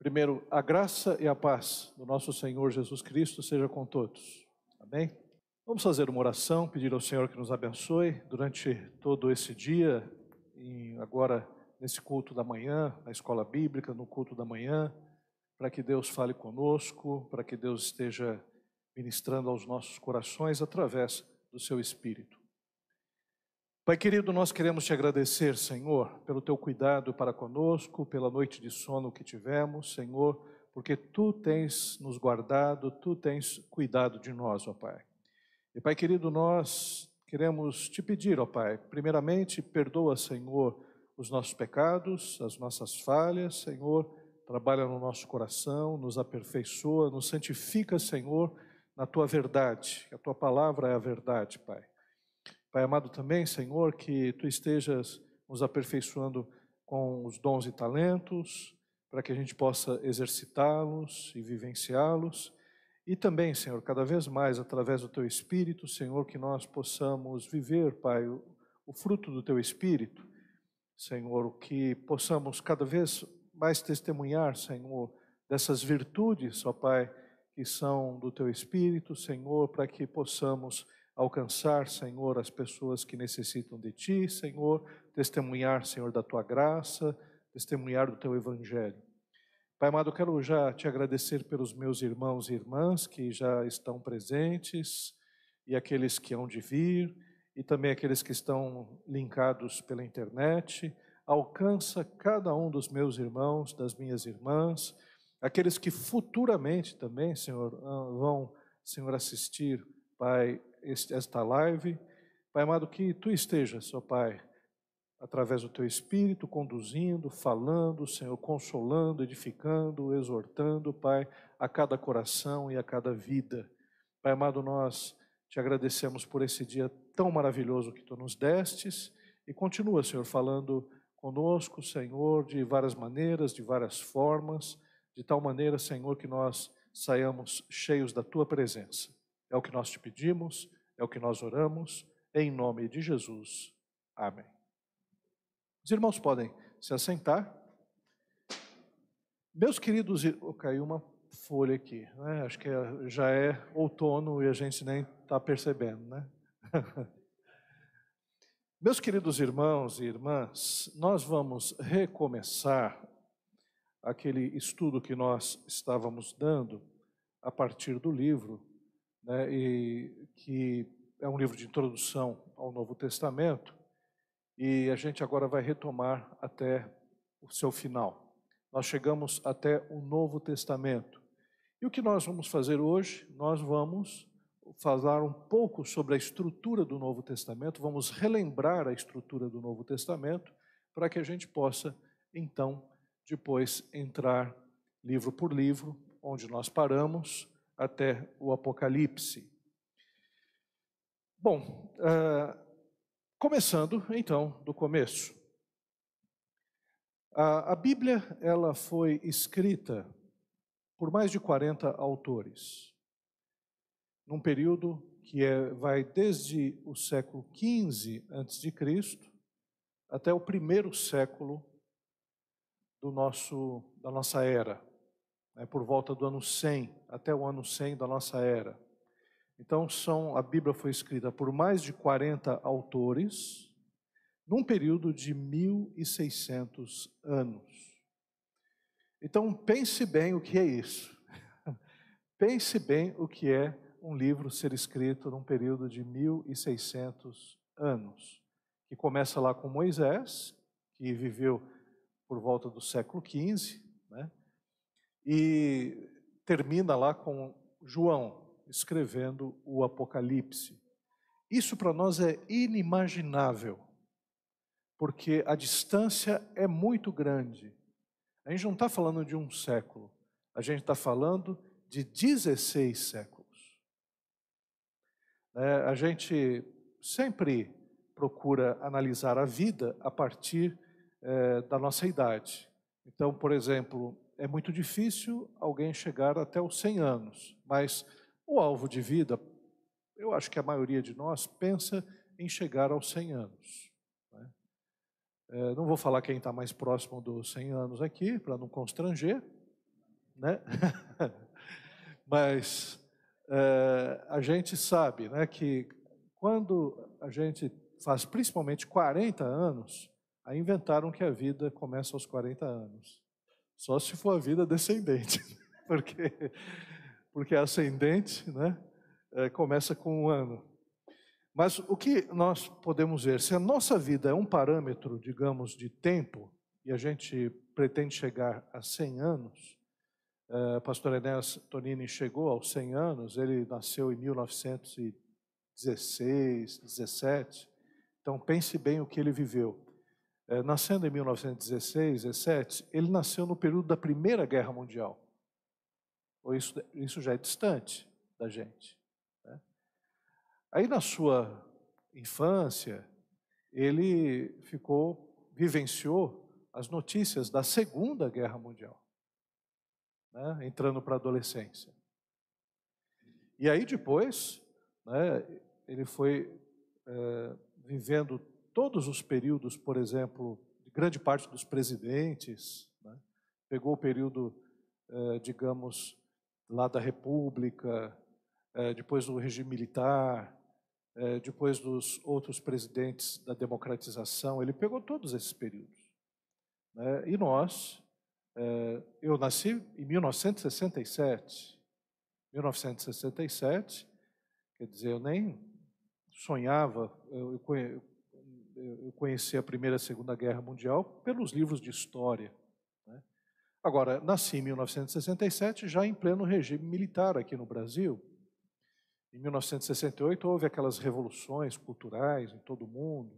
Primeiro, a graça e a paz do nosso Senhor Jesus Cristo seja com todos. Amém? Vamos fazer uma oração, pedir ao Senhor que nos abençoe durante todo esse dia agora nesse culto da manhã, na escola bíblica, no culto da manhã, para que Deus fale conosco, para que Deus esteja ministrando aos nossos corações através do seu Espírito. Pai querido, nós queremos te agradecer, Senhor, pelo teu cuidado para conosco, pela noite de sono que tivemos, Senhor, porque tu tens nos guardado, tu tens cuidado de nós, ó Pai. E Pai querido, nós queremos te pedir, ó Pai, primeiramente, perdoa, Senhor, os nossos pecados, as nossas falhas, Senhor, trabalha no nosso coração, nos aperfeiçoa, nos santifica, Senhor, na tua verdade. A tua palavra é a verdade, Pai. Pai amado também, Senhor, que tu estejas nos aperfeiçoando com os dons e talentos, para que a gente possa exercitá-los e vivenciá-los. E também, Senhor, cada vez mais através do teu espírito, Senhor, que nós possamos viver, Pai, o, fruto do teu espírito. Senhor, que possamos cada vez mais testemunhar, Senhor, dessas virtudes, ó Pai, que são do teu espírito, Senhor, para que possamos alcançar, Senhor, as pessoas que necessitam de Ti, Senhor, testemunhar, Senhor, da Tua graça, testemunhar do Teu Evangelho. Pai amado, quero já te agradecer pelos meus irmãos e irmãs que já estão presentes e aqueles que hão de vir e também aqueles que estão linkados pela internet. Alcança cada um dos meus irmãos, das minhas irmãs, aqueles que futuramente também, Senhor, vão, Senhor, assistir, Pai, esta live. Pai amado, que tu estejas, ó Pai, através do teu Espírito, conduzindo, falando, Senhor, consolando, edificando, exortando, Pai, a cada coração e a cada vida. Pai amado, nós te agradecemos por esse dia tão maravilhoso que tu nos destes e continua, Senhor, falando conosco, Senhor, de várias maneiras, de várias formas, de tal maneira, Senhor, que nós saiamos cheios da tua presença. É o que nós te pedimos é o que nós oramos, em nome de Jesus. Amém. Os irmãos podem se assentar. Meus queridos, oh, caiu uma folha aqui, né? acho que é, já é outono e a gente nem está percebendo, né? Meus queridos irmãos e irmãs, nós vamos recomeçar aquele estudo que nós estávamos dando a partir do livro né, e que é um livro de introdução ao Novo Testamento, e a gente agora vai retomar até o seu final. Nós chegamos até o Novo Testamento. E o que nós vamos fazer hoje? Nós vamos falar um pouco sobre a estrutura do Novo Testamento, vamos relembrar a estrutura do Novo Testamento, para que a gente possa, então, depois entrar livro por livro, onde nós paramos, até o Apocalipse. Bom, uh, começando então do começo. A, a Bíblia ela foi escrita por mais de 40 autores, num período que é, vai desde o século XV a.C. até o primeiro século do nosso, da nossa era né, por volta do ano 100, até o ano 100 da nossa era. Então, são, a Bíblia foi escrita por mais de 40 autores, num período de 1.600 anos. Então, pense bem o que é isso. pense bem o que é um livro ser escrito num período de 1.600 anos, que começa lá com Moisés, que viveu por volta do século XV, né? e termina lá com João escrevendo o Apocalipse. Isso para nós é inimaginável, porque a distância é muito grande. A gente não está falando de um século, a gente está falando de 16 séculos. É, a gente sempre procura analisar a vida a partir é, da nossa idade. Então, por exemplo, é muito difícil alguém chegar até os 100 anos, mas o alvo de vida, eu acho que a maioria de nós pensa em chegar aos 100 anos. Né? É, não vou falar quem está mais próximo dos 100 anos aqui, para não constranger, né? Mas é, a gente sabe né, que quando a gente faz principalmente 40 anos, aí inventaram que a vida começa aos 40 anos. Só se for a vida descendente, porque, porque a ascendente né, é, começa com um ano. Mas o que nós podemos ver, se a nossa vida é um parâmetro, digamos, de tempo, e a gente pretende chegar a 100 anos, uh, pastor Enéas Tonini chegou aos 100 anos, ele nasceu em 1916, 17, então pense bem o que ele viveu. Uh, nascendo em 1916, 17, ele nasceu no período da Primeira Guerra Mundial. Isso, isso já é distante da gente. Aí na sua infância, ele ficou, vivenciou as notícias da Segunda Guerra Mundial, né, entrando para a adolescência. E aí depois, né, ele foi é, vivendo todos os períodos, por exemplo, de grande parte dos presidentes, né, pegou o período, é, digamos, lá da República, é, depois do regime militar, é, depois dos outros presidentes da democratização, ele pegou todos esses períodos. Né? E nós, é, eu nasci em 1967, 1967, quer dizer, eu nem sonhava, eu conheci a Primeira e a Segunda Guerra Mundial pelos livros de história. Agora, nasci em 1967, já em pleno regime militar aqui no Brasil, em 1968 houve aquelas revoluções culturais em todo o mundo,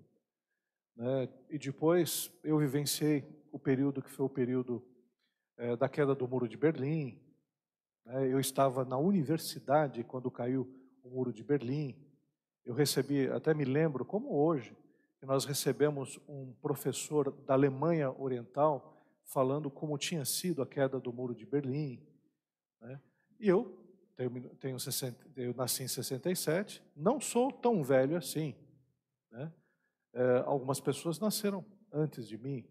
né? e depois eu vivenciei o período que foi o período é, da queda do Muro de Berlim. Né? Eu estava na universidade quando caiu o Muro de Berlim. Eu recebi, até me lembro, como hoje, que nós recebemos um professor da Alemanha Oriental falando como tinha sido a queda do Muro de Berlim. Né? E eu tenho, tenho 60, eu nasci em 67, não sou tão velho assim. Né? É, algumas pessoas nasceram antes de mim.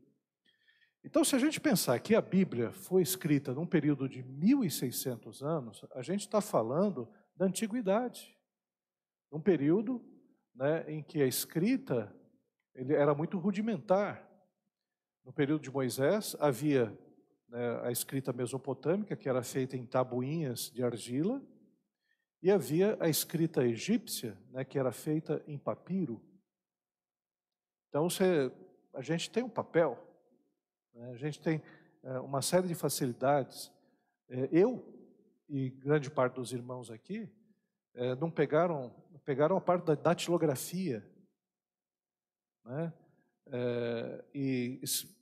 Então, se a gente pensar que a Bíblia foi escrita num período de 1.600 anos, a gente está falando da antiguidade. Um período né, em que a escrita ele era muito rudimentar. No período de Moisés, havia né, a escrita mesopotâmica, que era feita em tabuinhas de argila, e havia a escrita egípcia, né, que era feita em papiro. Então, você, a gente tem um papel, né, a gente tem é, uma série de facilidades. É, eu e grande parte dos irmãos aqui é, não pegaram, pegaram a parte da datilografia, né, e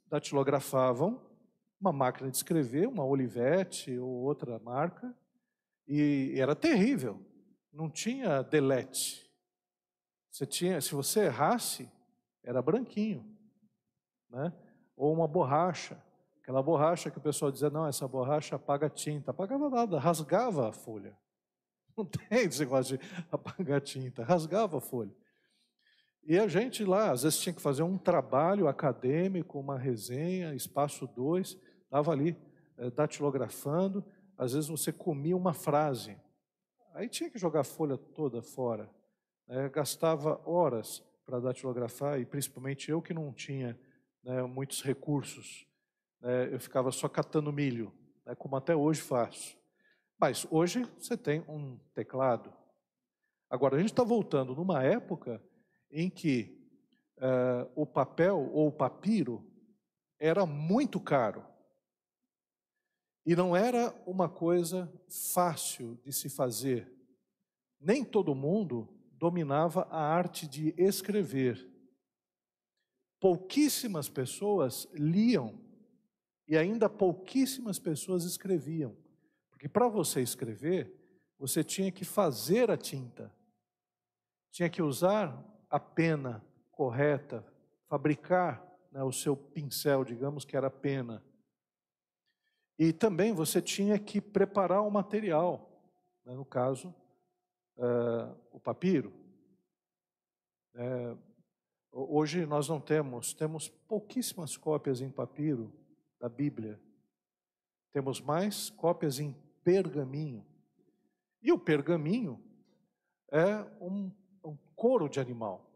datilografavam uma máquina de escrever, uma Olivetti ou outra marca, e era terrível. Não tinha delete. Você tinha, se você errasse, era branquinho, né? Ou uma borracha, aquela borracha que o pessoal dizia, não, essa borracha apaga tinta. Apagava nada, rasgava a folha. Não tem esse negócio de apagar tinta, rasgava a folha. E a gente lá, às vezes tinha que fazer um trabalho acadêmico, uma resenha, espaço 2, estava ali é, datilografando, às vezes você comia uma frase, aí tinha que jogar a folha toda fora, né? gastava horas para datilografar, e principalmente eu que não tinha né, muitos recursos, né, eu ficava só catando milho, né, como até hoje faço. Mas hoje você tem um teclado. Agora, a gente está voltando numa época em que uh, o papel ou o papiro era muito caro. E não era uma coisa fácil de se fazer. Nem todo mundo dominava a arte de escrever. Pouquíssimas pessoas liam e ainda pouquíssimas pessoas escreviam. Porque para você escrever, você tinha que fazer a tinta, tinha que usar a pena correta, fabricar né, o seu pincel, digamos que era pena. E também você tinha que preparar o material, né, no caso, uh, o papiro. É, hoje nós não temos, temos pouquíssimas cópias em papiro da Bíblia. Temos mais cópias em pergaminho. E o pergaminho é um, um couro de animal.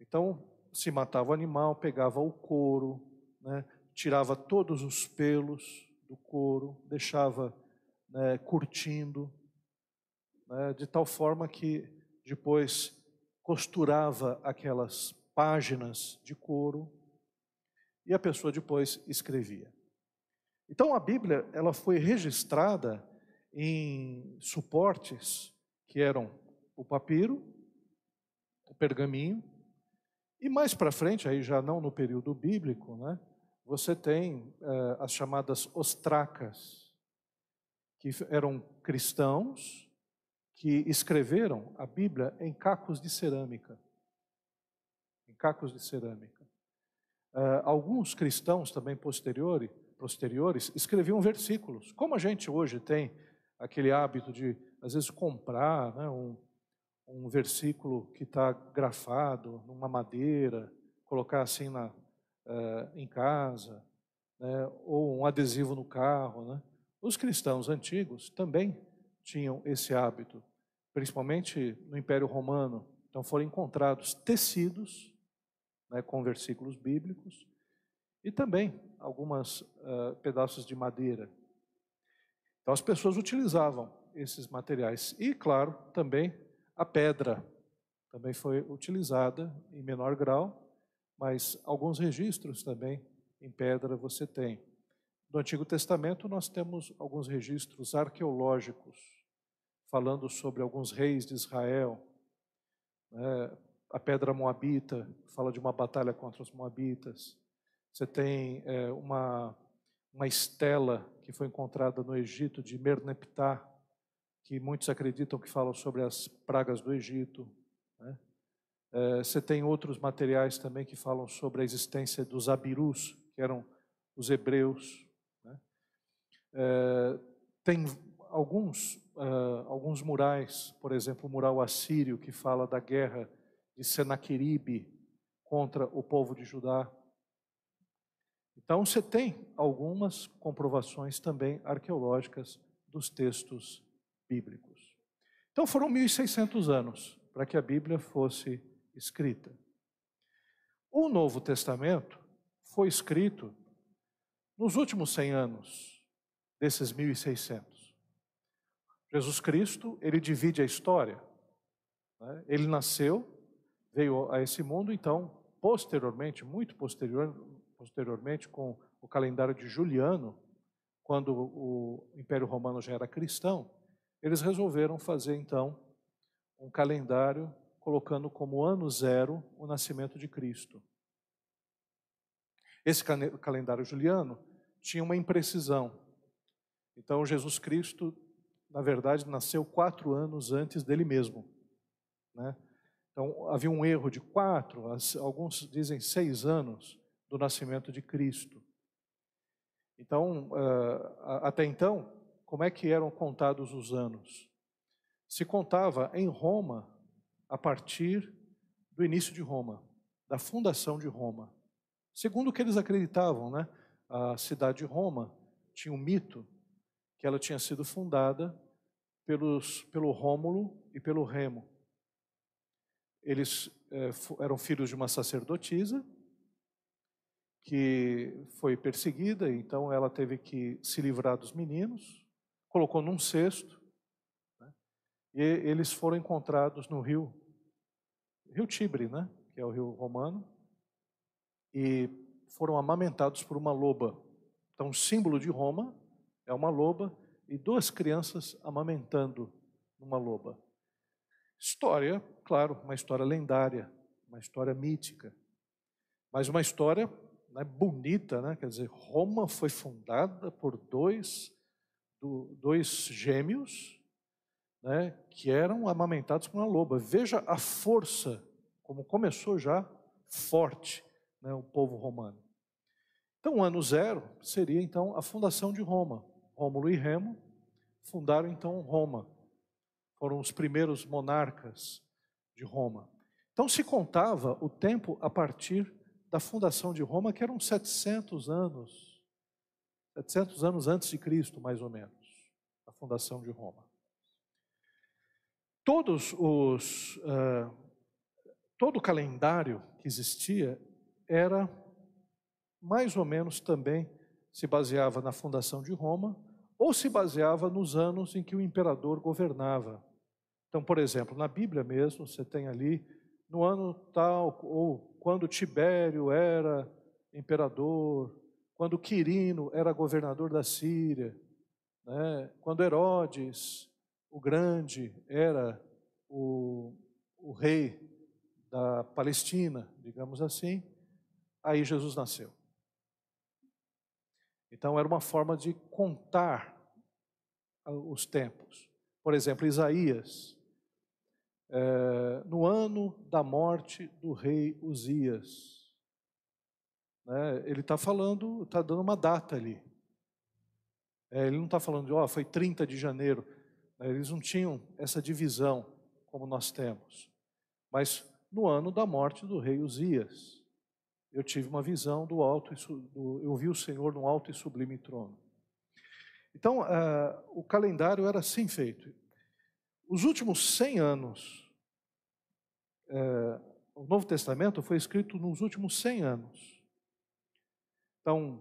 Então, se matava o animal, pegava o couro, né, tirava todos os pelos do couro, deixava né, curtindo, né, de tal forma que depois costurava aquelas páginas de couro e a pessoa depois escrevia. Então a Bíblia ela foi registrada em suportes que eram o papiro, o pergaminho e mais para frente, aí já não no período bíblico, né, você tem eh, as chamadas ostracas, que eram cristãos que escreveram a Bíblia em cacos de cerâmica. Em cacos de cerâmica. Uh, alguns cristãos também posteriores, posteriores escreviam versículos. Como a gente hoje tem aquele hábito de, às vezes, comprar né, um, um versículo que está grafado numa madeira, colocar assim na, uh, em casa, né, ou um adesivo no carro. Né? Os cristãos antigos também tinham esse hábito, principalmente no Império Romano. Então foram encontrados tecidos né, com versículos bíblicos e também alguns uh, pedaços de madeira. Então as pessoas utilizavam esses materiais e, claro, também a pedra também foi utilizada em menor grau, mas alguns registros também em pedra você tem. No Antigo Testamento, nós temos alguns registros arqueológicos falando sobre alguns reis de Israel. Né? A pedra moabita fala de uma batalha contra os moabitas. Você tem é, uma, uma estela que foi encontrada no Egito de Merneptah, que muitos acreditam que falam sobre as pragas do Egito. Né? É, você tem outros materiais também que falam sobre a existência dos abirus, que eram os hebreus. É, tem alguns, uh, alguns murais, por exemplo, o mural assírio, que fala da guerra de Senaqueribe contra o povo de Judá. Então, você tem algumas comprovações também arqueológicas dos textos bíblicos. Então, foram 1.600 anos para que a Bíblia fosse escrita. O Novo Testamento foi escrito nos últimos 100 anos desses 1.600. Jesus Cristo, ele divide a história. Né? Ele nasceu, veio a esse mundo, então, posteriormente, muito posterior, posteriormente, com o calendário de Juliano, quando o Império Romano já era cristão, eles resolveram fazer, então, um calendário colocando como ano zero o nascimento de Cristo. Esse calendário juliano tinha uma imprecisão. Então, Jesus Cristo, na verdade, nasceu quatro anos antes dele mesmo. Né? Então, havia um erro de quatro, alguns dizem seis anos do nascimento de Cristo. Então, até então, como é que eram contados os anos? Se contava em Roma a partir do início de Roma, da fundação de Roma. Segundo o que eles acreditavam, né? A cidade de Roma tinha um mito que ela tinha sido fundada pelos, pelo Rômulo e pelo Remo. Eles é, eram filhos de uma sacerdotisa que foi perseguida, então ela teve que se livrar dos meninos, colocou num cesto, né, e eles foram encontrados no rio, rio Tibre, né, que é o rio romano, e foram amamentados por uma loba. Então, símbolo de Roma é uma loba e duas crianças amamentando uma loba. História, claro, uma história lendária, uma história mítica, mas uma história né, bonita, né? Quer dizer, Roma foi fundada por dois, dois gêmeos, né, que eram amamentados por uma loba. Veja a força, como começou já forte, né, o povo romano. Então, o ano zero seria então a fundação de Roma. Rômulo e Remo fundaram então Roma. Foram os primeiros monarcas de Roma. Então se contava o tempo a partir da fundação de Roma, que eram 700 anos 700 anos antes de Cristo, mais ou menos, a fundação de Roma. Todos os, uh, todo o calendário que existia era mais ou menos também se baseava na fundação de Roma ou se baseava nos anos em que o imperador governava. Então, por exemplo, na Bíblia mesmo, você tem ali no ano tal, ou quando Tibério era imperador, quando Quirino era governador da Síria, né? quando Herodes o Grande era o, o rei da Palestina, digamos assim, aí Jesus nasceu. Então era uma forma de contar os tempos. Por exemplo, Isaías, é, no ano da morte do rei Uzias, né, ele está falando, está dando uma data ali. É, ele não está falando de, ó, oh, foi 30 de janeiro. Eles não tinham essa divisão como nós temos. Mas no ano da morte do rei Uzias, eu tive uma visão do alto, do, eu vi o Senhor no alto e sublime trono. Então, uh, o calendário era assim feito. Os últimos 100 anos, uh, o Novo Testamento foi escrito nos últimos 100 anos. Então,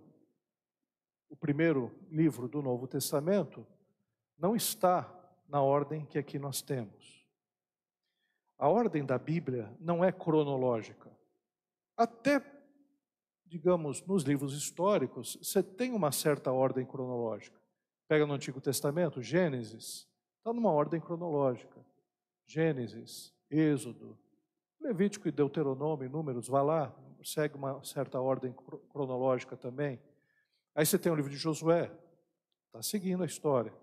o primeiro livro do Novo Testamento não está na ordem que aqui nós temos. A ordem da Bíblia não é cronológica. Até, digamos, nos livros históricos, você tem uma certa ordem cronológica. Pega no Antigo Testamento, Gênesis, está numa ordem cronológica. Gênesis, Êxodo, Levítico e Deuteronômio, Números, vá lá, segue uma certa ordem cronológica também. Aí você tem o livro de Josué, está seguindo a história.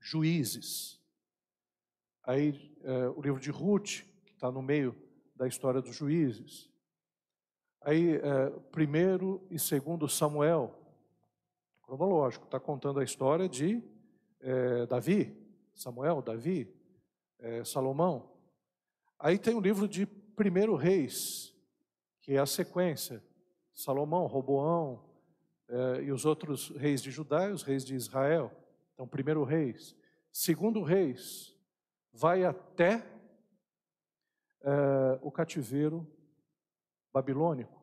Juízes. Aí é, o livro de Ruth, que está no meio da história dos juízes. Aí é, primeiro e segundo Samuel, cronológico, está contando a história de é, Davi, Samuel, Davi, é, Salomão. Aí tem o livro de Primeiro Reis, é a sequência, Salomão, Roboão é, e os outros reis de Judá e os reis de Israel. Então, primeiro reis. Segundo reis, vai até é, o cativeiro babilônico.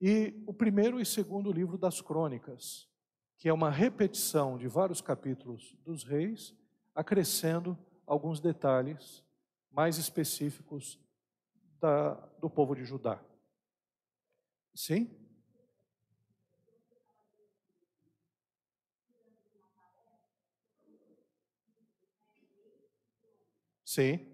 E o primeiro e segundo livro das crônicas, que é uma repetição de vários capítulos dos reis, acrescendo alguns detalhes mais específicos da, do povo de Judá. Sim? Sim.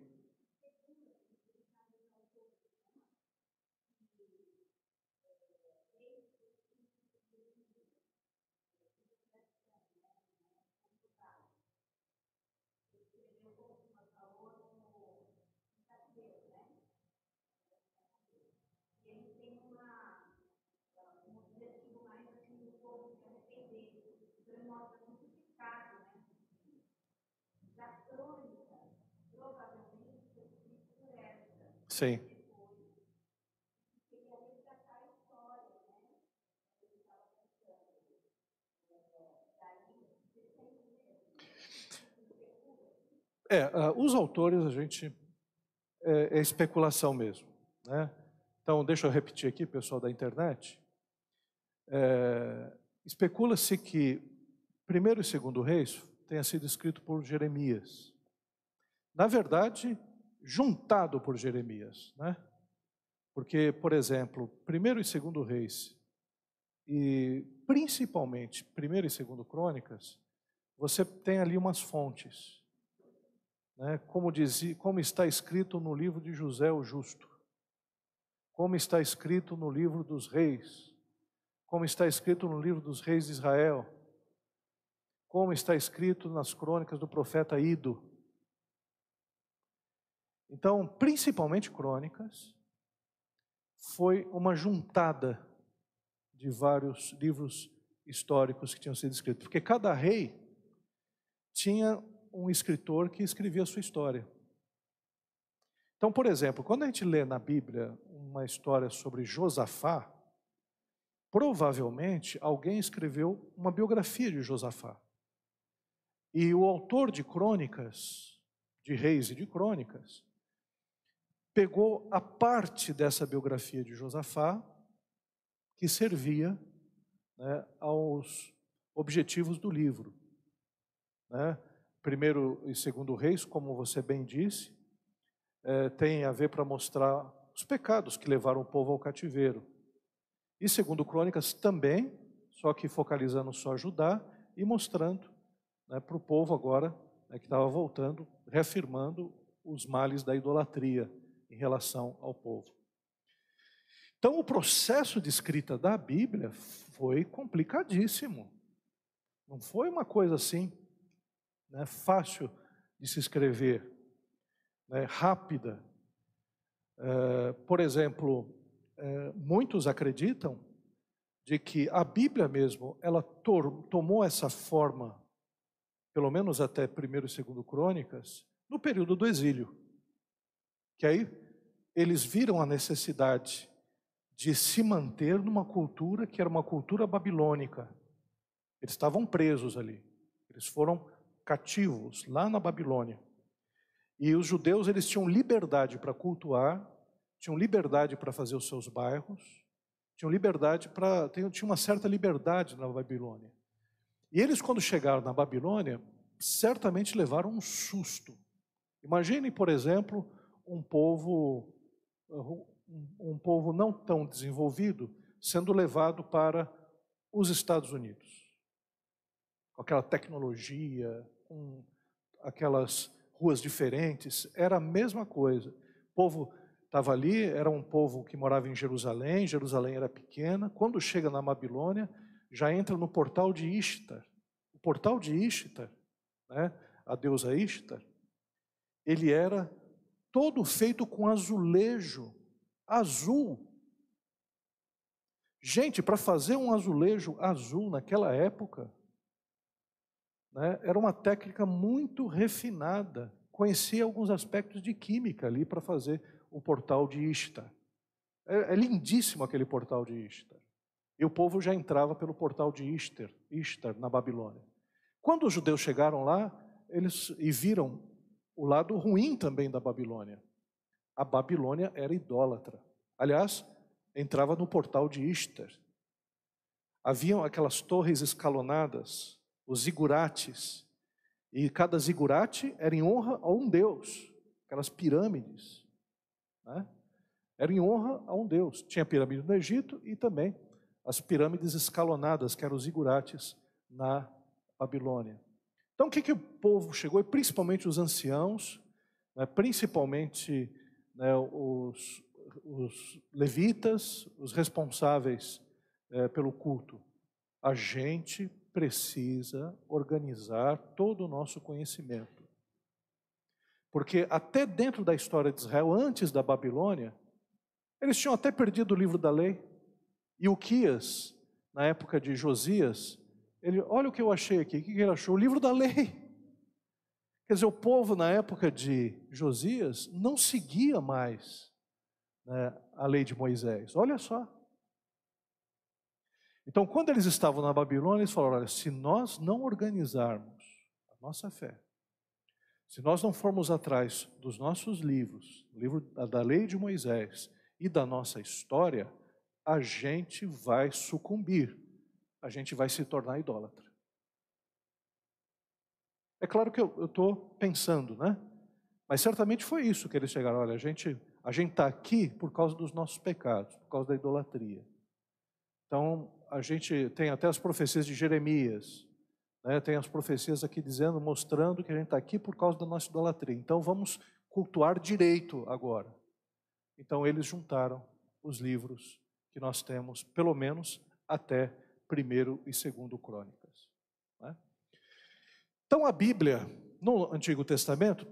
Sim. É, uh, os autores a gente é, é, especulação mesmo, né? Então deixa eu repetir aqui, pessoal da internet. É, Especula-se que primeiro e segundo reis tenha sido escrito por Jeremias. Na verdade, juntado por Jeremias, né? Porque, por exemplo, primeiro e segundo reis e principalmente primeiro e segundo crônicas, você tem ali umas fontes, né? Como dizia, como está escrito no livro de José o Justo, como está escrito no livro dos reis, como está escrito no livro dos reis de Israel, como está escrito nas crônicas do profeta Ido. Então, principalmente crônicas, foi uma juntada de vários livros históricos que tinham sido escritos, porque cada rei tinha um escritor que escrevia a sua história. Então, por exemplo, quando a gente lê na Bíblia uma história sobre Josafá, provavelmente alguém escreveu uma biografia de Josafá. E o autor de crônicas, de reis e de crônicas, pegou a parte dessa biografia de Josafá que servia né, aos objetivos do livro. Né? Primeiro e segundo reis, como você bem disse, é, tem a ver para mostrar os pecados que levaram o povo ao cativeiro. E segundo Crônicas também, só que focalizando só Judá e mostrando né, para o povo agora né, que estava voltando, reafirmando os males da idolatria em relação ao povo. Então, o processo de escrita da Bíblia foi complicadíssimo. Não foi uma coisa assim, né, fácil de se escrever, né, rápida. É, por exemplo, é, muitos acreditam de que a Bíblia mesmo, ela tomou essa forma, pelo menos até 1 e 2 Crônicas, no período do exílio. Que aí eles viram a necessidade de se manter numa cultura que era uma cultura babilônica. Eles estavam presos ali. Eles foram cativos lá na Babilônia. E os judeus eles tinham liberdade para cultuar, tinham liberdade para fazer os seus bairros, tinham liberdade para tinha uma certa liberdade na Babilônia. E eles quando chegaram na Babilônia, certamente levaram um susto. Imaginem, por exemplo, um povo um povo não tão desenvolvido sendo levado para os Estados Unidos. Com aquela tecnologia, com aquelas ruas diferentes, era a mesma coisa. O povo estava ali, era um povo que morava em Jerusalém, Jerusalém era pequena. Quando chega na Babilônia, já entra no portal de Ishtar. O portal de Ishtar, né, a deusa Ishtar, ele era todo feito com azulejo azul. Gente, para fazer um azulejo azul naquela época, né, era uma técnica muito refinada. Conhecia alguns aspectos de química ali para fazer o portal de Ishtar. É, é, lindíssimo aquele portal de Ishtar. E o povo já entrava pelo portal de Ishtar, Ishtar na Babilônia. Quando os judeus chegaram lá, eles e viram o lado ruim também da Babilônia. A Babilônia era idólatra. Aliás, entrava no portal de Ishtar. Haviam aquelas torres escalonadas, os zigurates, e cada zigurate era em honra a um deus, aquelas pirâmides. Né? Era em honra a um deus. Tinha a pirâmide no Egito e também as pirâmides escalonadas, que eram os zigurates na Babilônia. Então, o que, que o povo chegou, e principalmente os anciãos, né, principalmente né, os, os, levitas, os responsáveis é, pelo culto, a gente precisa organizar todo o nosso conhecimento. Porque até dentro da história de Israel, antes da Babilônia, eles tinham até perdido o livro da lei. E o Quias, na época de Josias, ele, olha o que eu achei aqui, o que ele achou? O livro da lei. Quer dizer, o povo na época de Josias não seguia mais né, a lei de Moisés. Olha só. Então, quando eles estavam na Babilônia, eles falaram: olha, se nós não organizarmos a nossa fé, se nós não formos atrás dos nossos livros, livro da lei de Moisés e da nossa história, a gente vai sucumbir, a gente vai se tornar idólatra. É claro que eu estou pensando, né? Mas certamente foi isso que eles chegaram. Olha, a gente a gente está aqui por causa dos nossos pecados, por causa da idolatria. Então a gente tem até as profecias de Jeremias, né? Tem as profecias aqui dizendo, mostrando que a gente está aqui por causa da nossa idolatria. Então vamos cultuar direito agora. Então eles juntaram os livros que nós temos, pelo menos até primeiro e segundo Crônicas. Né? Então a Bíblia, no Antigo Testamento,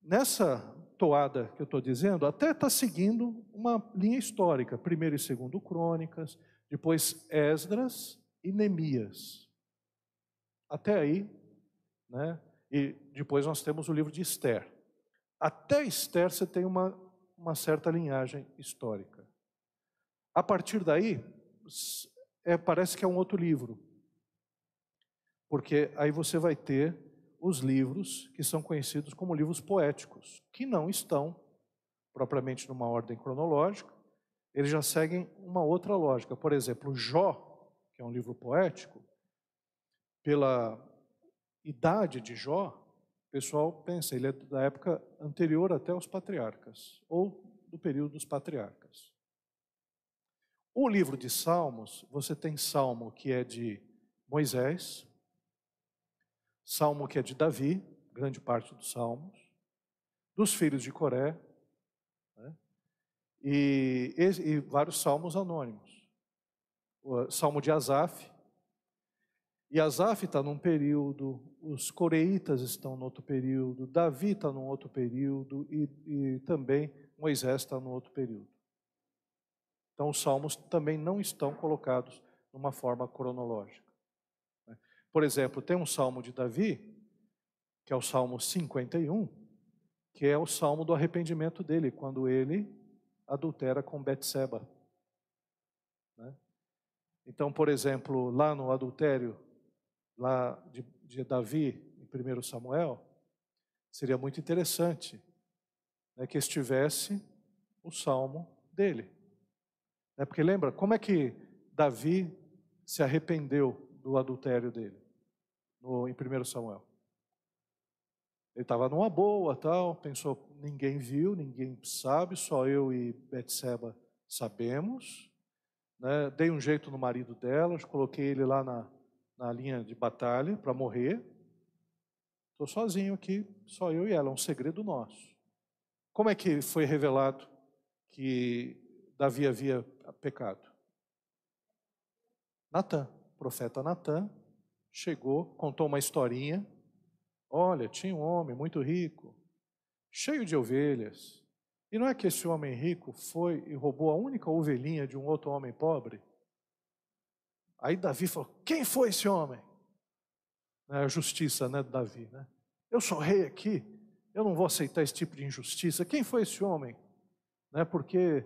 nessa toada que eu estou dizendo, até está seguindo uma linha histórica, primeiro e segundo Crônicas, depois Esdras e Neemias. Até aí, né? E depois nós temos o livro de Esther. Até Esther você tem uma, uma certa linhagem histórica. A partir daí, é, parece que é um outro livro. Porque aí você vai ter os livros que são conhecidos como livros poéticos, que não estão propriamente numa ordem cronológica, eles já seguem uma outra lógica. Por exemplo, Jó, que é um livro poético, pela idade de Jó, o pessoal pensa, ele é da época anterior até os patriarcas, ou do período dos patriarcas. O livro de Salmos, você tem Salmo que é de Moisés, Salmo que é de Davi, grande parte dos Salmos, dos filhos de Coré, né? e, e, e, vários salmos anônimos. O Salmo de Asaf, e Asaf está num período, os coreitas estão no outro período, Davi está num outro período, e, e também Moisés está num outro período. Então, os salmos também não estão colocados numa forma cronológica. Né? Por exemplo, tem um salmo de Davi, que é o Salmo 51, que é o salmo do arrependimento dele, quando ele adultera com Betseba. Né? Então, por exemplo, lá no adultério lá de, de Davi, em 1 Samuel, seria muito interessante né, que estivesse o salmo dele. É porque lembra, como é que Davi se arrependeu do adultério dele no, em 1 Samuel? Ele estava numa boa, tal, pensou, ninguém viu, ninguém sabe, só eu e Betseba sabemos. Né? Dei um jeito no marido dela, coloquei ele lá na, na linha de batalha para morrer. Estou sozinho aqui, só eu e ela, é um segredo nosso. Como é que foi revelado que Davi havia pecado? Natan, profeta Natan, chegou, contou uma historinha. Olha, tinha um homem muito rico, cheio de ovelhas. E não é que esse homem rico foi e roubou a única ovelhinha de um outro homem pobre? Aí Davi falou: Quem foi esse homem? É a justiça né, de Davi. Né? Eu sou rei aqui, eu não vou aceitar esse tipo de injustiça. Quem foi esse homem? Né, porque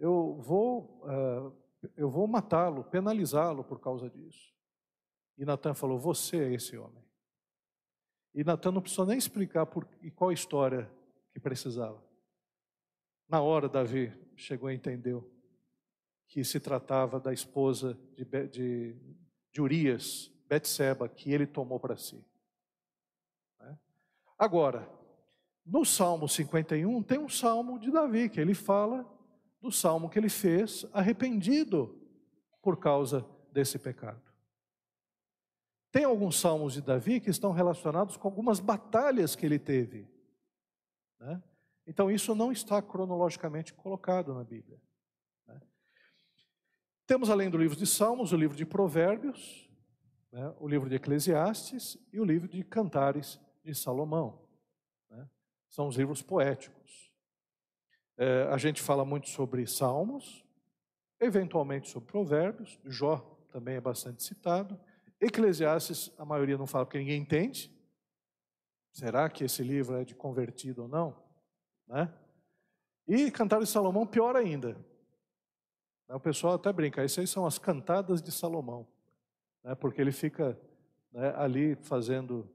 eu vou, uh, eu vou matá-lo, penalizá-lo por causa disso. E Natan falou: Você é esse homem. E Natan não precisou nem explicar por, e qual história que precisava. Na hora, Davi chegou e entendeu que se tratava da esposa de, de, de Urias, Betseba, que ele tomou para si. Né? Agora, no Salmo 51 tem um salmo de Davi, que ele fala do salmo que ele fez arrependido por causa desse pecado. Tem alguns salmos de Davi que estão relacionados com algumas batalhas que ele teve. Né? Então, isso não está cronologicamente colocado na Bíblia. Né? Temos, além do livro de Salmos, o livro de Provérbios, né? o livro de Eclesiastes e o livro de Cantares de Salomão. Né? São os livros poéticos. É, a gente fala muito sobre Salmos, eventualmente sobre Provérbios, Jó também é bastante citado. Eclesiastes, a maioria não fala porque ninguém entende. Será que esse livro é de convertido ou não? Né? E Cantares de Salomão, pior ainda. O pessoal até brinca, essas são as cantadas de Salomão, né? porque ele fica né, ali fazendo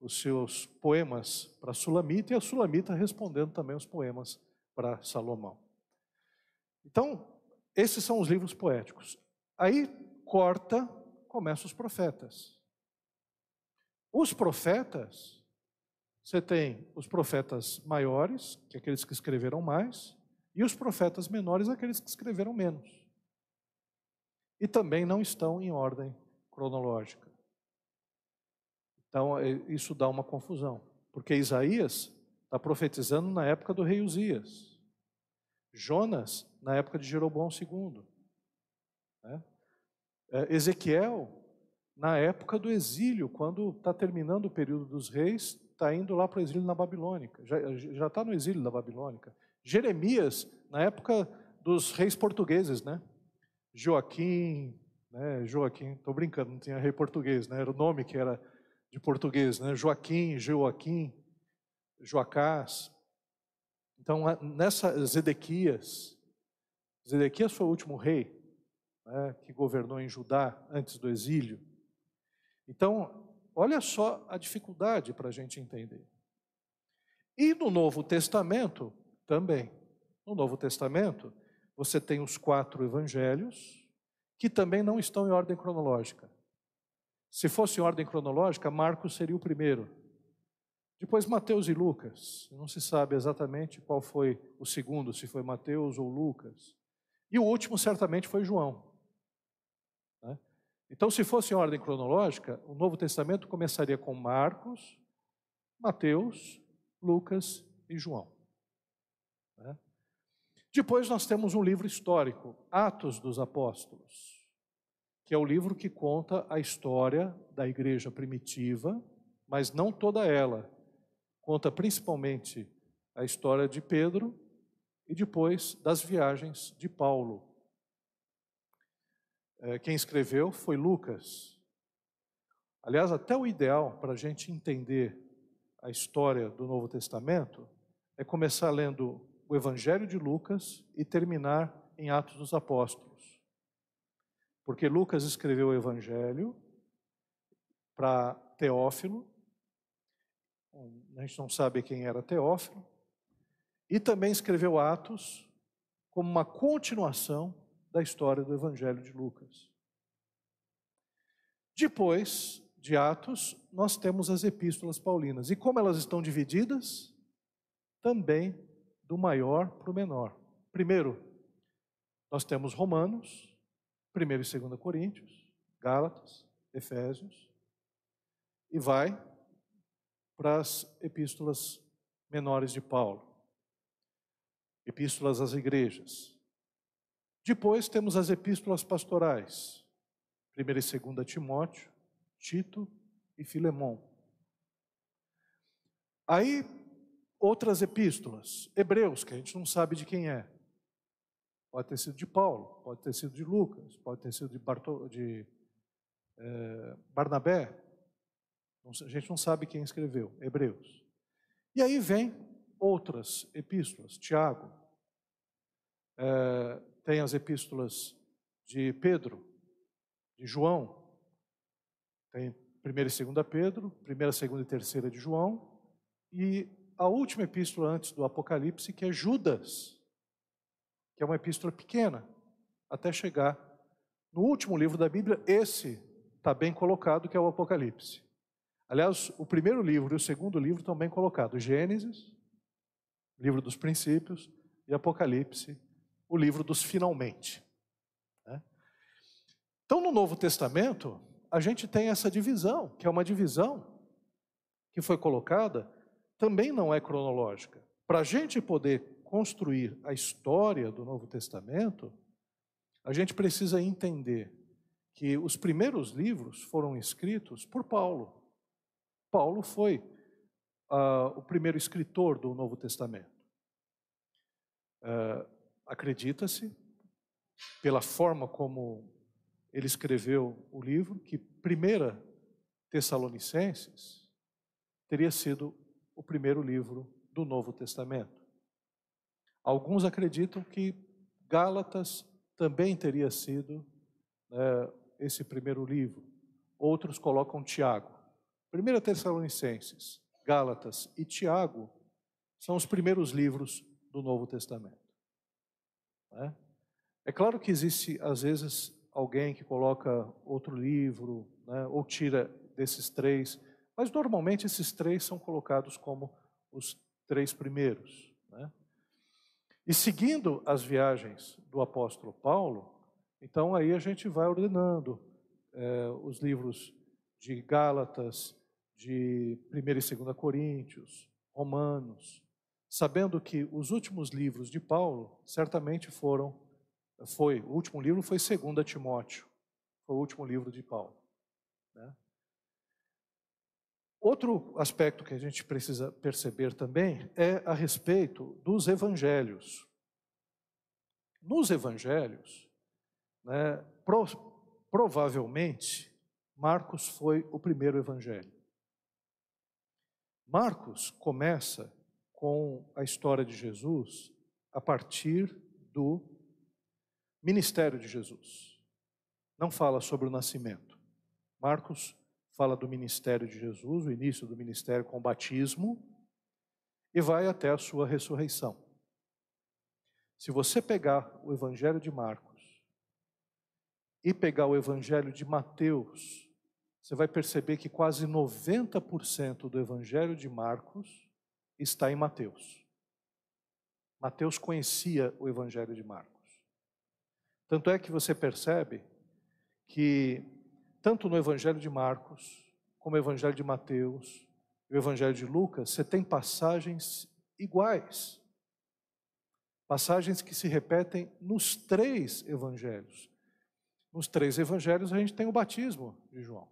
os seus poemas para a Sulamita e a Sulamita respondendo também os poemas para Salomão. Então, esses são os livros poéticos. Aí corta, começa os profetas. Os profetas, você tem os profetas maiores, que é aqueles que escreveram mais, e os profetas menores, aqueles que escreveram menos. E também não estão em ordem cronológica. Então, é, isso dá uma confusão, porque Isaías está profetizando na época do rei Uzias. Jonas, na época de Jeroboão II. Né? É, Ezequiel, na época do exílio, quando está terminando o período dos reis, está indo lá para o exílio na Babilônica, já está no exílio da Babilônica. Jeremias, na época dos reis portugueses, né? Joaquim, né? Joaquim, estou brincando, não tinha rei português, né? Era o nome que era de português, né? Joaquim, Joaquim, Joacás. Então, nessa Zedequias, Zedequias foi o último rei, né, que governou em Judá antes do exílio. Então, olha só a dificuldade para a gente entender. E no Novo Testamento também. No Novo Testamento, você tem os quatro evangelhos, que também não estão em ordem cronológica. Se fosse em ordem cronológica, Marcos seria o primeiro. Depois Mateus e Lucas. Não se sabe exatamente qual foi o segundo, se foi Mateus ou Lucas. E o último certamente foi João. Né? Então, se fosse em ordem cronológica, o Novo Testamento começaria com Marcos, Mateus, Lucas e João. Né? Depois nós temos um livro histórico, Atos dos Apóstolos, que é o livro que conta a história da igreja primitiva, mas não toda ela. Conta principalmente a história de Pedro e depois das viagens de Paulo. É, quem escreveu foi Lucas. Aliás, até o ideal para a gente entender a história do Novo Testamento é começar lendo o Evangelho de Lucas e terminar em Atos dos Apóstolos. Porque Lucas escreveu o Evangelho para Teófilo, a gente não sabe quem era Teófilo, e também escreveu Atos como uma continuação da história do Evangelho de Lucas. Depois de Atos, nós temos as epístolas paulinas. E como elas estão divididas? Também do maior para o menor. Primeiro, nós temos Romanos, 1 e 2 Coríntios, Gálatas, Efésios, e vai para as epístolas menores de Paulo, epístolas às igrejas. Depois temos as epístolas pastorais, 1 e 2 Timóteo, Tito e Filemão. Aí, outras epístolas, Hebreus, que a gente não sabe de quem é. Pode ter sido de Paulo, pode ter sido de Lucas, pode ter sido de, Bartol, de é, Barnabé. A gente não sabe quem escreveu, Hebreus. E aí vem outras epístolas, Tiago, é, tem as epístolas de Pedro, de João, tem 1 e 2 Pedro, 1, 2 e 3 de João, e a última epístola antes do Apocalipse, que é Judas, que é uma epístola pequena, até chegar no último livro da Bíblia, esse está bem colocado, que é o Apocalipse. Aliás, o primeiro livro e o segundo livro bem colocados: Gênesis, livro dos princípios, e Apocalipse, o livro dos finalmente. Né? Então, no Novo Testamento, a gente tem essa divisão, que é uma divisão que foi colocada, também não é cronológica. Para a gente poder construir a história do Novo Testamento, a gente precisa entender que os primeiros livros foram escritos por Paulo. Paulo foi uh, o primeiro escritor do Novo Testamento. Uh, Acredita-se, pela forma como ele escreveu o livro, que Primeira Tessalonicenses teria sido o primeiro livro do Novo Testamento. Alguns acreditam que Gálatas também teria sido né, esse primeiro livro. Outros colocam Tiago. Primeira Tessalonicenses, Gálatas e Tiago são os primeiros livros do Novo Testamento. Né? É claro que existe, às vezes, alguém que coloca outro livro, né, ou tira desses três, mas normalmente esses três são colocados como os três primeiros. Né? E seguindo as viagens do apóstolo Paulo, então aí a gente vai ordenando é, os livros de Gálatas, de 1 e 2 Coríntios, Romanos, sabendo que os últimos livros de Paulo certamente foram foi, o último livro foi 2 Timóteo, foi o último livro de Paulo. Né? Outro aspecto que a gente precisa perceber também é a respeito dos evangelhos. Nos evangelhos, né, pro, provavelmente, Marcos foi o primeiro evangelho. Marcos começa com a história de Jesus a partir do ministério de Jesus. não fala sobre o nascimento. Marcos fala do ministério de Jesus, o início do ministério com o batismo, e vai até a sua ressurreição. Se você pegar o Evangelho de Marcos e pegar o Evangelho de Mateus, você vai perceber que quase 90% do Evangelho de Marcos está em Mateus. Mateus conhecia o Evangelho de Marcos. Tanto é que você percebe que, tanto no Evangelho de Marcos, como no Evangelho de Mateus, e o Evangelho de Lucas, você tem passagens iguais. Passagens que se repetem nos três evangelhos. Nos três evangelhos a gente tem o batismo de João.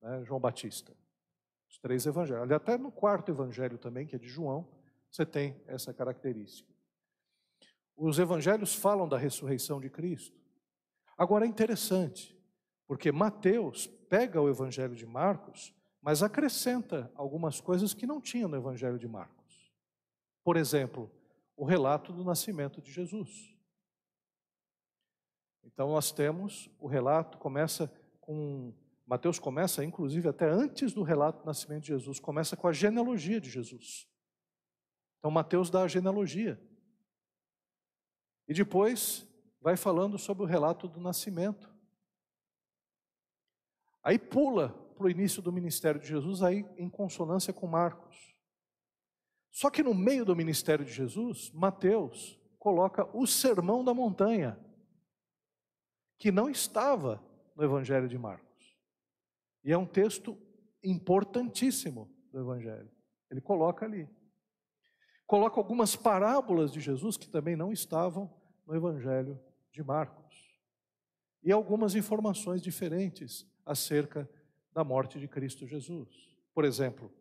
Né? João Batista. Os três evangelhos. Até no quarto evangelho também, que é de João, você tem essa característica. Os evangelhos falam da ressurreição de Cristo. Agora é interessante, porque Mateus pega o evangelho de Marcos mas acrescenta algumas coisas que não tinha no Evangelho de Marcos. Por exemplo, o relato do nascimento de Jesus. Então nós temos o relato, começa com. Mateus começa, inclusive, até antes do relato do nascimento de Jesus, começa com a genealogia de Jesus. Então Mateus dá a genealogia. E depois vai falando sobre o relato do nascimento. Aí pula para o início do ministério de Jesus, aí em consonância com Marcos. Só que no meio do ministério de Jesus, Mateus coloca o sermão da montanha, que não estava no Evangelho de Marcos. E é um texto importantíssimo do Evangelho. Ele coloca ali. Coloca algumas parábolas de Jesus que também não estavam no Evangelho de Marcos. E algumas informações diferentes acerca da morte de Cristo Jesus. Por exemplo,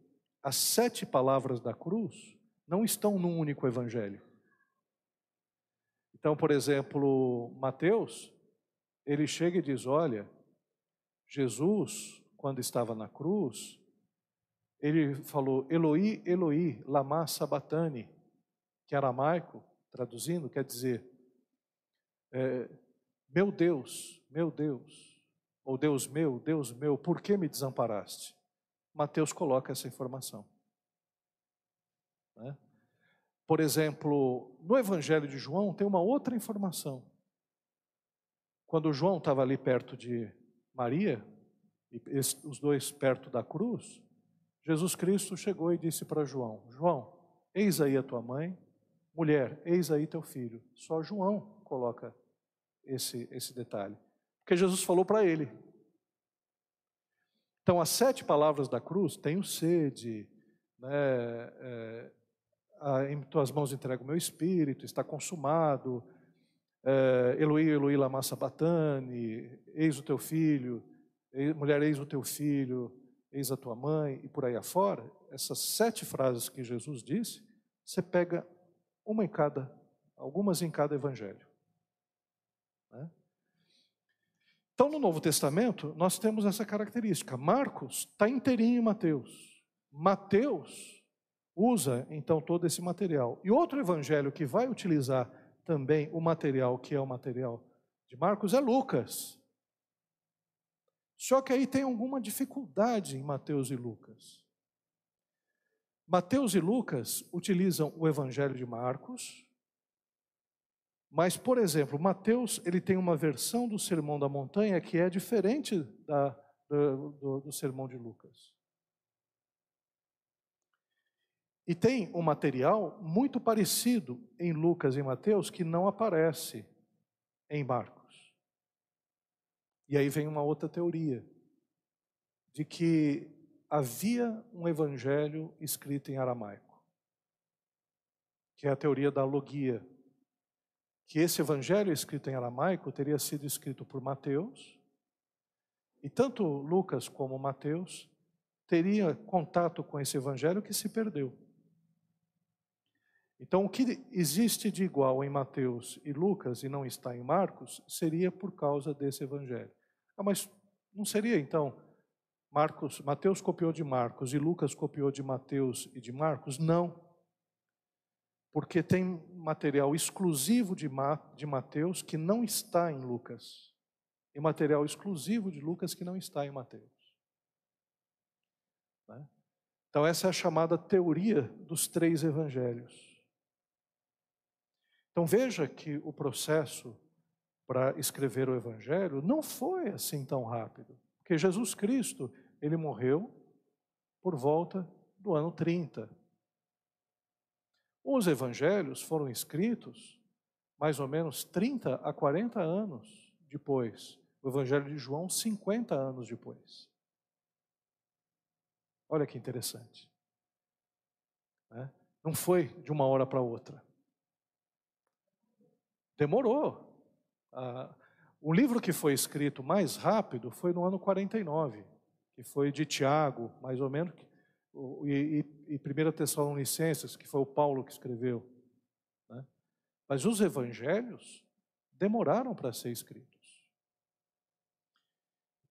as sete palavras da cruz não estão num único evangelho. Então, por exemplo, Mateus, ele chega e diz: Olha, Jesus, quando estava na cruz, ele falou: Eloi, Eloi, lama sabatani, que aramaico, traduzindo, quer dizer: é, Meu Deus, meu Deus, ou Deus meu, Deus meu, por que me desamparaste? Mateus coloca essa informação. Né? Por exemplo, no Evangelho de João tem uma outra informação. Quando João estava ali perto de Maria, e os dois perto da cruz, Jesus Cristo chegou e disse para João: João, eis aí a tua mãe, mulher, eis aí teu filho. Só João coloca esse, esse detalhe que Jesus falou para ele. Então, as sete palavras da cruz, tenho sede, né, é, em tuas mãos entrego o meu espírito, está consumado, é, Eloí, Eloí, lama sabatani, eis o teu filho, mulher, eis o teu filho, eis a tua mãe, e por aí afora, essas sete frases que Jesus disse, você pega uma em cada, algumas em cada evangelho. Né? Então, no Novo Testamento, nós temos essa característica. Marcos está inteirinho em Mateus. Mateus usa, então, todo esse material. E outro evangelho que vai utilizar também o material que é o material de Marcos é Lucas. Só que aí tem alguma dificuldade em Mateus e Lucas. Mateus e Lucas utilizam o evangelho de Marcos, mas, por exemplo, Mateus ele tem uma versão do Sermão da Montanha que é diferente da, do, do, do Sermão de Lucas. E tem um material muito parecido em Lucas e Mateus que não aparece em Marcos. E aí vem uma outra teoria, de que havia um evangelho escrito em aramaico, que é a teoria da logia, que esse evangelho escrito em aramaico teria sido escrito por Mateus, e tanto Lucas como Mateus teria contato com esse evangelho que se perdeu. Então, o que existe de igual em Mateus e Lucas e não está em Marcos seria por causa desse evangelho. Ah, mas não seria então Marcos, Mateus copiou de Marcos e Lucas copiou de Mateus e de Marcos? Não porque tem material exclusivo de Mateus que não está em Lucas em material exclusivo de Lucas que não está em Mateus. Né? Então, essa é a chamada teoria dos três evangelhos. Então, veja que o processo para escrever o evangelho não foi assim tão rápido, porque Jesus Cristo, ele morreu por volta do ano 30. Os evangelhos foram escritos mais ou menos 30 a 40 anos depois. O evangelho de João, 50 anos depois. Olha que interessante. Né? Não foi de uma hora para outra. Demorou. Ah, o livro que foi escrito mais rápido foi no ano 49, que foi de Tiago, mais ou menos, e, e, e 1 Tessalonicenses, que foi o Paulo que escreveu. Né? Mas os evangelhos demoraram para ser escritos.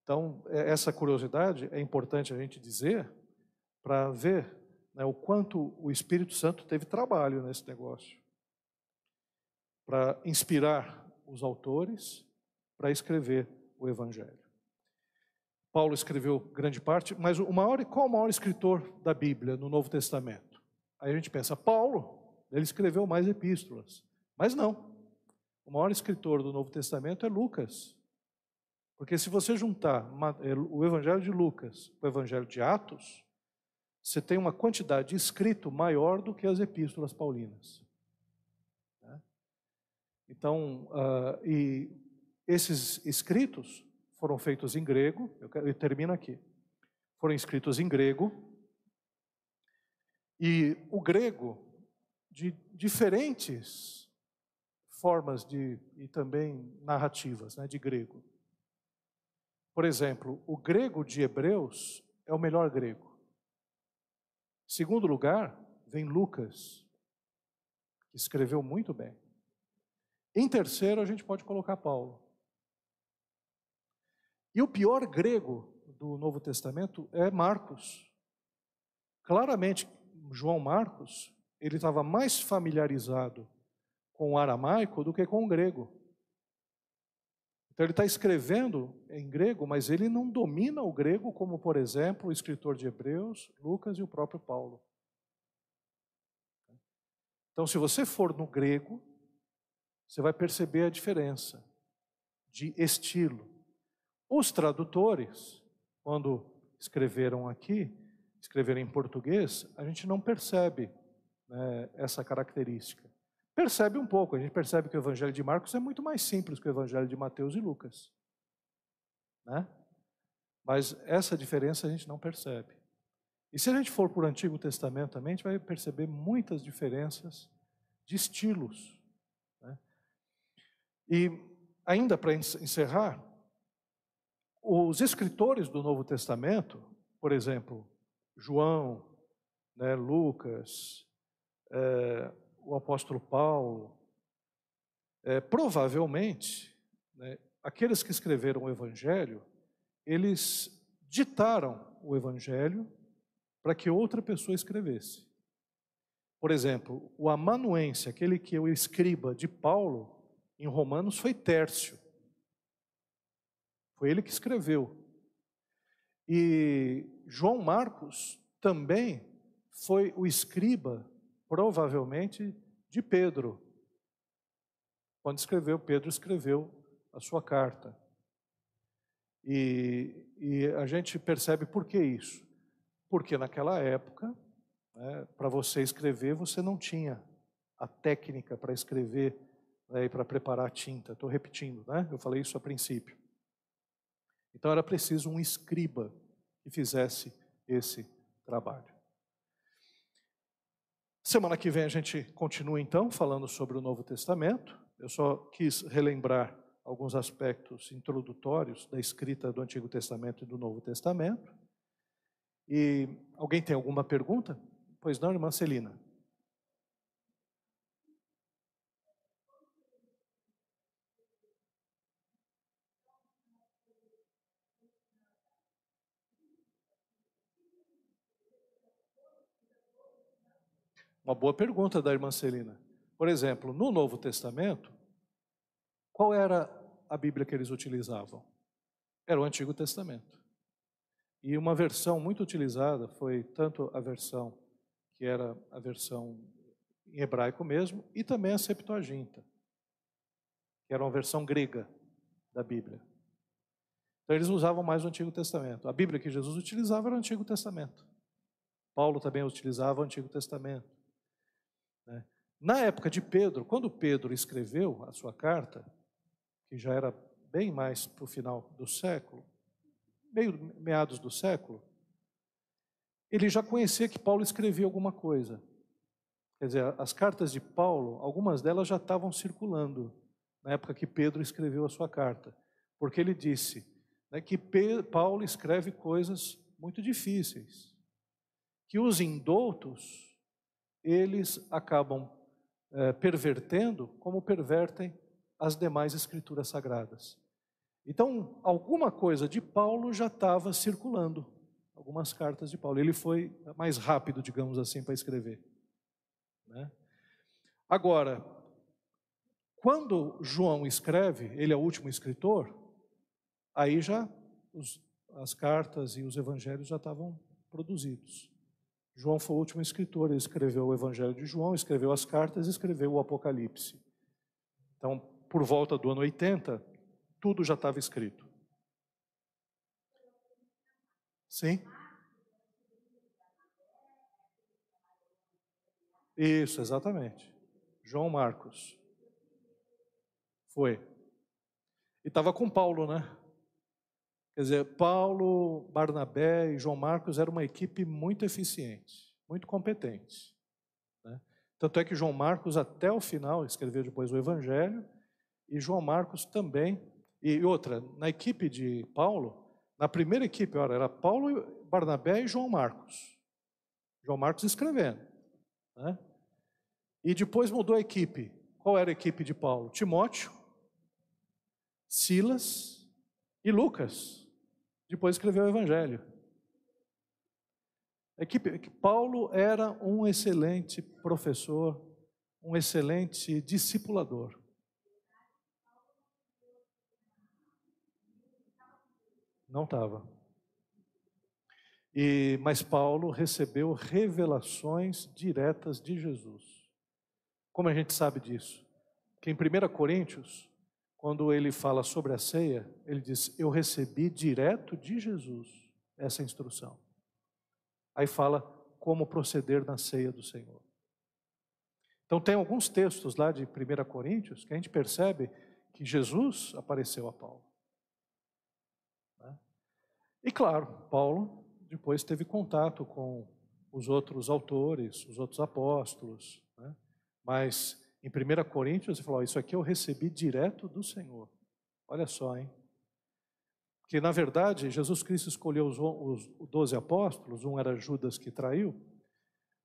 Então, é, essa curiosidade é importante a gente dizer para ver né, o quanto o Espírito Santo teve trabalho nesse negócio para inspirar os autores para escrever o Evangelho. Paulo escreveu grande parte, mas o maior, qual o maior escritor da Bíblia no Novo Testamento? Aí a gente pensa, Paulo, ele escreveu mais epístolas. Mas não. O maior escritor do Novo Testamento é Lucas. Porque se você juntar é, o Evangelho de Lucas com o Evangelho de Atos, você tem uma quantidade de escrito maior do que as epístolas paulinas. Então, uh, e esses escritos foram feitos em grego, eu, eu termino aqui. Foram escritos em grego, e o grego, de diferentes formas de, e também narrativas né, de grego. Por exemplo, o grego de Hebreus é o melhor grego. Segundo lugar, vem Lucas, que escreveu muito bem. Em terceiro, a gente pode colocar Paulo. E o pior grego do Novo Testamento é Marcos. Claramente, João Marcos, ele estava mais familiarizado com o aramaico do que com o grego. Então ele está escrevendo em grego, mas ele não domina o grego como, por exemplo, o escritor de Hebreus, Lucas e o próprio Paulo. Então, se você for no grego, você vai perceber a diferença de estilo. Os tradutores, quando escreveram aqui, escreveram em português, a gente não percebe né, essa característica. Percebe um pouco, a gente percebe que o Evangelho de Marcos é muito mais simples que o Evangelho de Mateus e Lucas. Né? Mas essa diferença a gente não percebe. E se a gente for por Antigo Testamento também, a gente vai perceber muitas diferenças de estilos. E ainda para encerrar, os escritores do Novo Testamento, por exemplo, João, né, Lucas, é, o apóstolo Paulo, é, provavelmente, né, aqueles que escreveram o Evangelho, eles ditaram o Evangelho para que outra pessoa escrevesse. Por exemplo, o amanuense, aquele que é o escriba de Paulo, em Romanos foi Tércio. Foi ele que escreveu. E João Marcos também foi o escriba, provavelmente, de Pedro. Quando escreveu, Pedro escreveu a sua carta. E, e a gente percebe por que isso. Porque naquela época, né, para você escrever, você não tinha a técnica para escrever né, para preparar tinta. Estou repetindo, né? Eu falei isso a princípio. Então era preciso um escriba que fizesse esse trabalho. Semana que vem a gente continua então falando sobre o Novo Testamento. Eu só quis relembrar alguns aspectos introdutórios da escrita do Antigo Testamento e do Novo Testamento. E alguém tem alguma pergunta? Pois não, irmã Celina. Uma boa pergunta da irmã Celina. Por exemplo, no Novo Testamento, qual era a Bíblia que eles utilizavam? era o Antigo Testamento. E uma versão muito utilizada foi tanto a versão que era a versão em hebraico mesmo, e também a Septuaginta, que era uma versão grega da Bíblia. Então eles usavam mais o Antigo Testamento. A Bíblia que Jesus utilizava era o Antigo Testamento. Paulo também utilizava o Antigo Testamento. Né? Na época de Pedro, quando Pedro escreveu a sua carta, que já era bem mais para o final do século, meio meados do século, ele já conhecia que Paulo escrevia alguma coisa. Quer dizer, as cartas de Paulo, algumas delas já estavam circulando na época que Pedro escreveu a sua carta, porque ele disse né, que Paulo escreve coisas muito difíceis, que os indoutos eles acabam é, pervertendo como pervertem as demais escrituras sagradas. Então, alguma coisa de Paulo já estava circulando, algumas cartas de Paulo. Ele foi mais rápido, digamos assim, para escrever. Né? Agora, quando João escreve, ele é o último escritor, aí já os, as cartas e os evangelhos já estavam produzidos. João foi o último escritor, ele escreveu o Evangelho de João, escreveu as cartas escreveu o Apocalipse. Então, por volta do ano 80, tudo já estava escrito. Sim? Isso, exatamente. João Marcos. Foi. E estava com Paulo, né? Quer dizer, Paulo, Barnabé e João Marcos eram uma equipe muito eficiente, muito competente. Né? Tanto é que João Marcos, até o final, escreveu depois o Evangelho, e João Marcos também. E outra, na equipe de Paulo, na primeira equipe, olha, era Paulo, Barnabé e João Marcos. João Marcos escrevendo. Né? E depois mudou a equipe. Qual era a equipe de Paulo? Timóteo, Silas e Lucas. Depois escreveu o Evangelho. A equipe, Paulo era um excelente professor, um excelente discipulador. Não estava. E, mas Paulo recebeu revelações diretas de Jesus. Como a gente sabe disso? Que em 1 Coríntios, quando ele fala sobre a ceia, ele diz: Eu recebi direto de Jesus essa instrução. Aí fala como proceder na ceia do Senhor. Então, tem alguns textos lá de 1 Coríntios que a gente percebe que Jesus apareceu a Paulo. Né? E claro, Paulo depois teve contato com os outros autores, os outros apóstolos, né? Mas em 1 Coríntios ele falou: Isso aqui eu recebi direto do Senhor. Olha só, hein? Que na verdade Jesus Cristo escolheu os, os 12 apóstolos, um era Judas que traiu,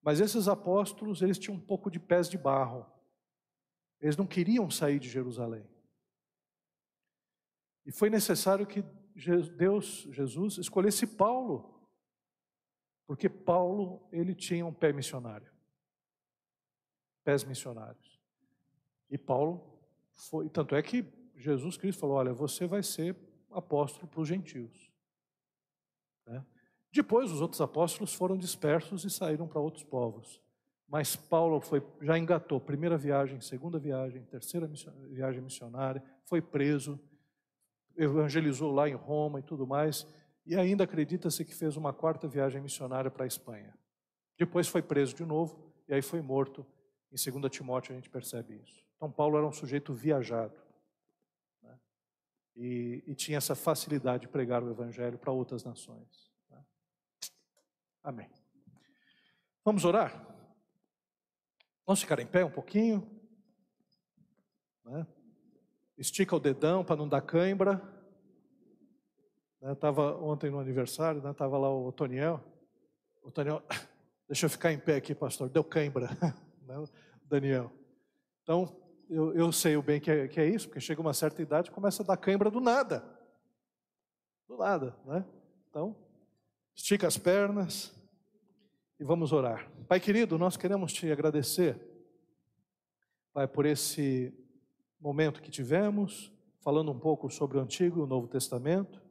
mas esses apóstolos eles tinham um pouco de pés de barro. Eles não queriam sair de Jerusalém. E foi necessário que Deus, Jesus, escolhesse Paulo, porque Paulo ele tinha um pé missionário pés missionários. E Paulo foi, tanto é que Jesus Cristo falou: Olha, você vai ser apóstolo para os gentios. Né? Depois, os outros apóstolos foram dispersos e saíram para outros povos. Mas Paulo foi, já engatou primeira viagem, segunda viagem, terceira viagem missionária, foi preso, evangelizou lá em Roma e tudo mais, e ainda acredita-se que fez uma quarta viagem missionária para a Espanha. Depois foi preso de novo e aí foi morto em 2 Timóteo a gente percebe isso. Então, Paulo era um sujeito viajado. Né? E, e, tinha essa facilidade de pregar o evangelho para outras nações. Né? Amém. Vamos orar? Vamos ficar em pé um pouquinho? Né? Estica o dedão para não dar cãibra. Estava né? ontem no aniversário, estava né? lá o Toniel. O Toniel, deixa eu ficar em pé aqui, pastor, deu cãibra. Né? Daniel. Então, eu, eu sei o bem que é, que é isso, porque chega uma certa idade e começa a dar cãibra do nada. Do nada, né? Então, estica as pernas e vamos orar. Pai querido, nós queremos te agradecer, Pai, por esse momento que tivemos, falando um pouco sobre o Antigo e o Novo Testamento,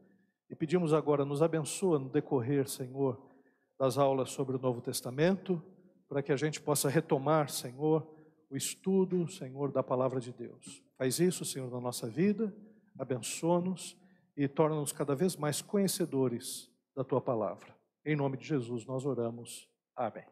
E pedimos agora, nos abençoa no decorrer, Senhor, das aulas sobre o Novo Testamento, para que a gente possa retomar, Senhor, o estudo, Senhor, da palavra de Deus. Faz isso, Senhor, na nossa vida, abençoa-nos e torna-nos cada vez mais conhecedores da tua palavra. Em nome de Jesus nós oramos. Amém.